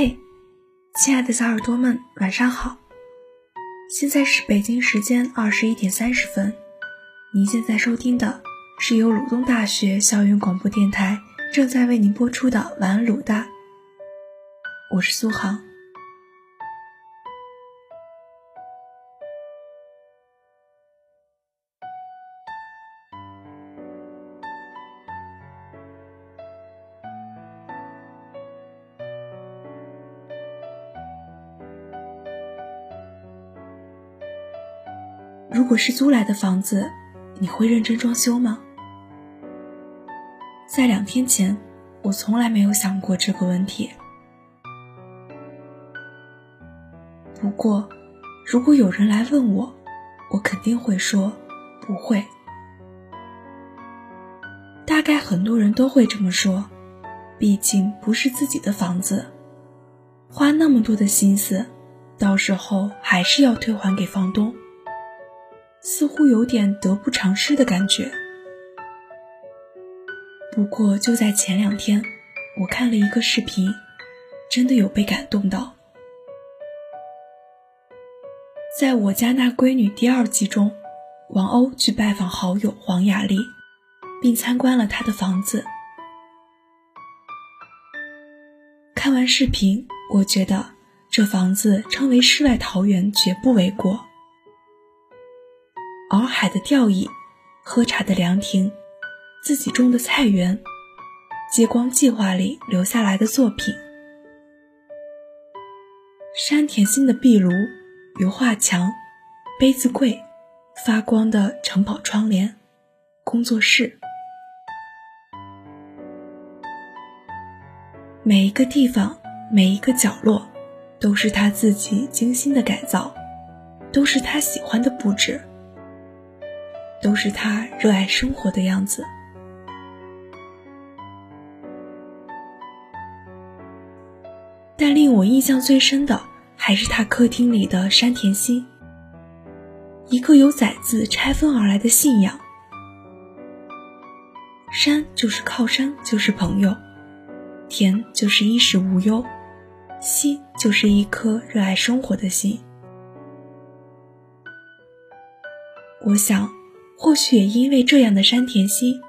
嘿，亲爱的小耳朵们，晚上好！现在是北京时间二十一点三十分。您现在收听的是由鲁东大学校园广播电台正在为您播出的《晚安鲁大》，我是苏杭。如果是租来的房子，你会认真装修吗？在两天前，我从来没有想过这个问题。不过，如果有人来问我，我肯定会说不会。大概很多人都会这么说，毕竟不是自己的房子，花那么多的心思，到时候还是要退还给房东。似乎有点得不偿失的感觉。不过就在前两天，我看了一个视频，真的有被感动到。在我家那闺女第二季中，王鸥去拜访好友黄雅莉，并参观了她的房子。看完视频，我觉得这房子称为世外桃源绝不为过。洱海的吊椅，喝茶的凉亭，自己种的菜园，接光计划里留下来的作品，山田心的壁炉、油画墙、杯子柜，发光的城堡窗帘，工作室，每一个地方，每一个角落，都是他自己精心的改造，都是他喜欢的布置。都是他热爱生活的样子。但令我印象最深的，还是他客厅里的山田心，一个由崽子拆分而来的信仰。山就是靠山，就是朋友；田就是衣食无忧；心就是一颗热爱生活的心。我想。或许也因为这样的山田心，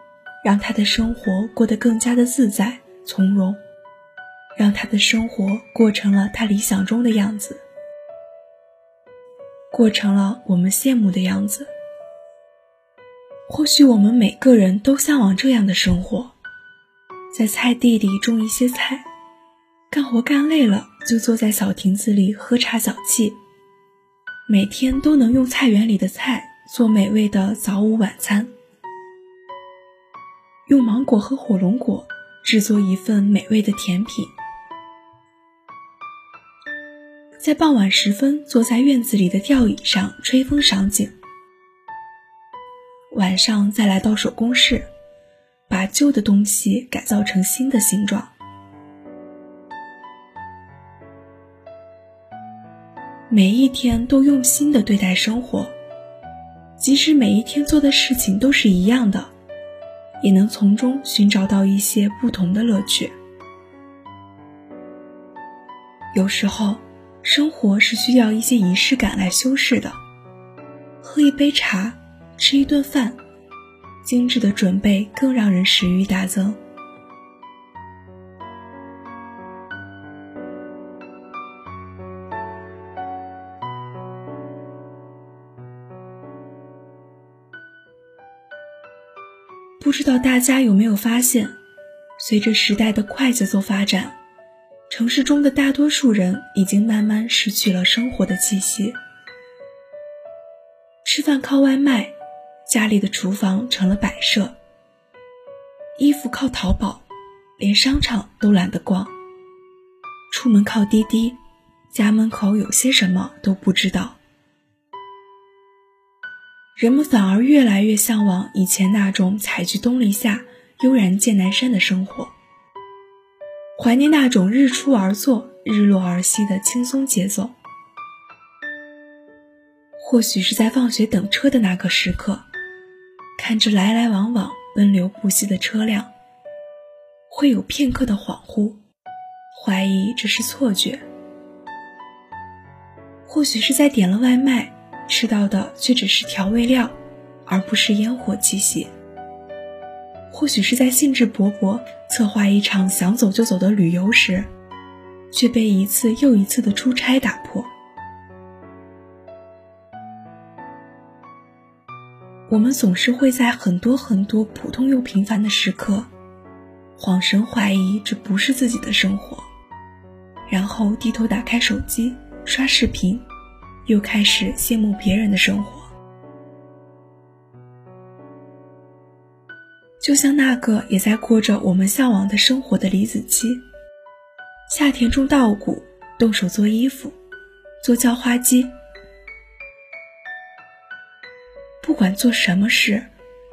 让他的生活过得更加的自在从容，让他的生活过成了他理想中的样子，过成了我们羡慕的样子。或许我们每个人都向往这样的生活，在菜地里种一些菜，干活干累了就坐在小亭子里喝茶小憩，每天都能用菜园里的菜。做美味的早午晚餐，用芒果和火龙果制作一份美味的甜品，在傍晚时分坐在院子里的吊椅上吹风赏景，晚上再来到手工室，把旧的东西改造成新的形状，每一天都用心的对待生活。即使每一天做的事情都是一样的，也能从中寻找到一些不同的乐趣。有时候，生活是需要一些仪式感来修饰的。喝一杯茶，吃一顿饭，精致的准备更让人食欲大增。不知道大家有没有发现，随着时代的快节奏发展，城市中的大多数人已经慢慢失去了生活的气息。吃饭靠外卖，家里的厨房成了摆设；衣服靠淘宝，连商场都懒得逛；出门靠滴滴，家门口有些什么都不知道。人们反而越来越向往以前那种采菊东篱下，悠然见南山的生活，怀念那种日出而作、日落而息的轻松节奏。或许是在放学等车的那个时刻，看着来来往往、奔流不息的车辆，会有片刻的恍惚，怀疑这是错觉。或许是在点了外卖，吃到的却只是调味料，而不是烟火气息。或许是在兴致勃勃策划一场想走就走的旅游时，却被一次又一次的出差打破。我们总是会在很多很多普通又平凡的时刻，恍神怀疑这不是自己的生活，然后低头打开手机。刷视频，又开始羡慕别人的生活。就像那个也在过着我们向往的生活的李子柒，夏天种稻谷，动手做衣服，做叫花鸡。不管做什么事，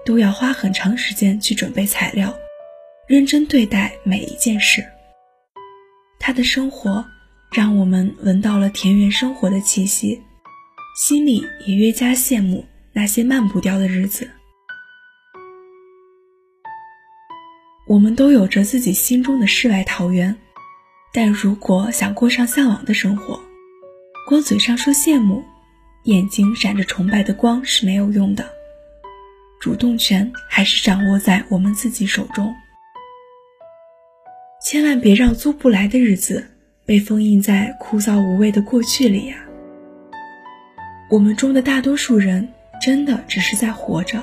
都要花很长时间去准备材料，认真对待每一件事。他的生活。让我们闻到了田园生活的气息，心里也越加羡慕那些慢步调的日子。我们都有着自己心中的世外桃源，但如果想过上向往的生活，光嘴上说羡慕，眼睛闪着崇拜的光是没有用的。主动权还是掌握在我们自己手中，千万别让租不来的日子。被封印在枯燥无味的过去里呀。我们中的大多数人真的只是在活着，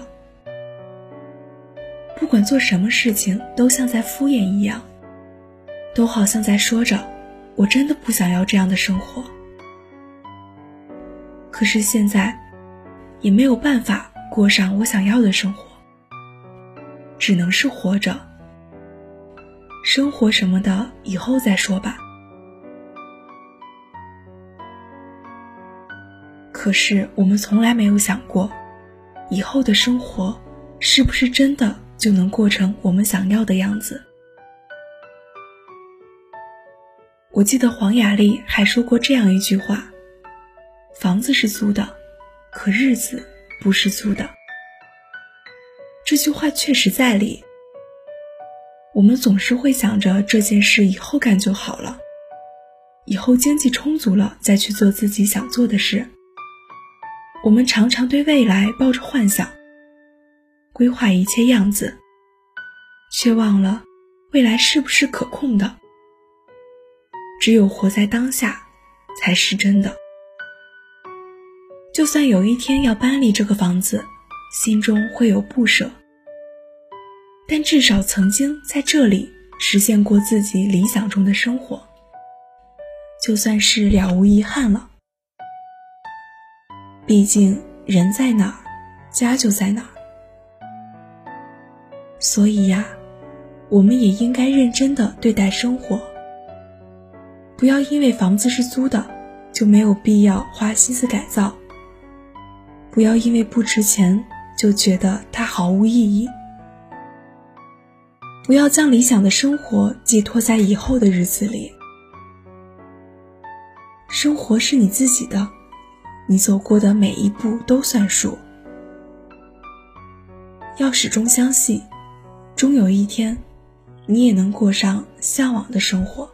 不管做什么事情，都像在敷衍一样，都好像在说着：“我真的不想要这样的生活。”可是现在，也没有办法过上我想要的生活，只能是活着。生活什么的，以后再说吧。可是我们从来没有想过，以后的生活是不是真的就能过成我们想要的样子？我记得黄雅莉还说过这样一句话：“房子是租的，可日子不是租的。”这句话确实在理。我们总是会想着这件事以后干就好了，以后经济充足了再去做自己想做的事。我们常常对未来抱着幻想，规划一切样子，却忘了未来是不是可控的。只有活在当下，才是真的。就算有一天要搬离这个房子，心中会有不舍，但至少曾经在这里实现过自己理想中的生活，就算是了无遗憾了。毕竟人在哪儿，家就在哪儿。所以呀，我们也应该认真的对待生活。不要因为房子是租的，就没有必要花心思改造。不要因为不值钱，就觉得它毫无意义。不要将理想的生活寄托在以后的日子里。生活是你自己的。你走过的每一步都算数，要始终相信，终有一天，你也能过上向往的生活。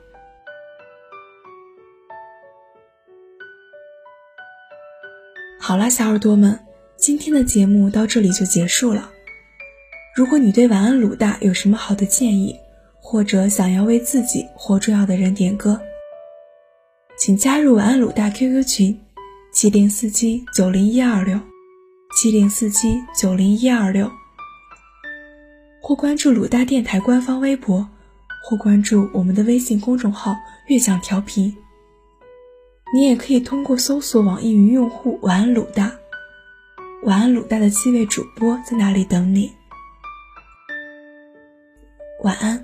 好啦，小耳朵们，今天的节目到这里就结束了。如果你对晚安鲁大有什么好的建议，或者想要为自己或重要的人点歌，请加入晚安鲁大 QQ 群。七零四七九零一二六，七零四七九零一二六，或关注鲁大电台官方微博，或关注我们的微信公众号“悦享调频”。你也可以通过搜索网易云用户“晚安鲁大”，晚安鲁大的七位主播在那里等你。晚安。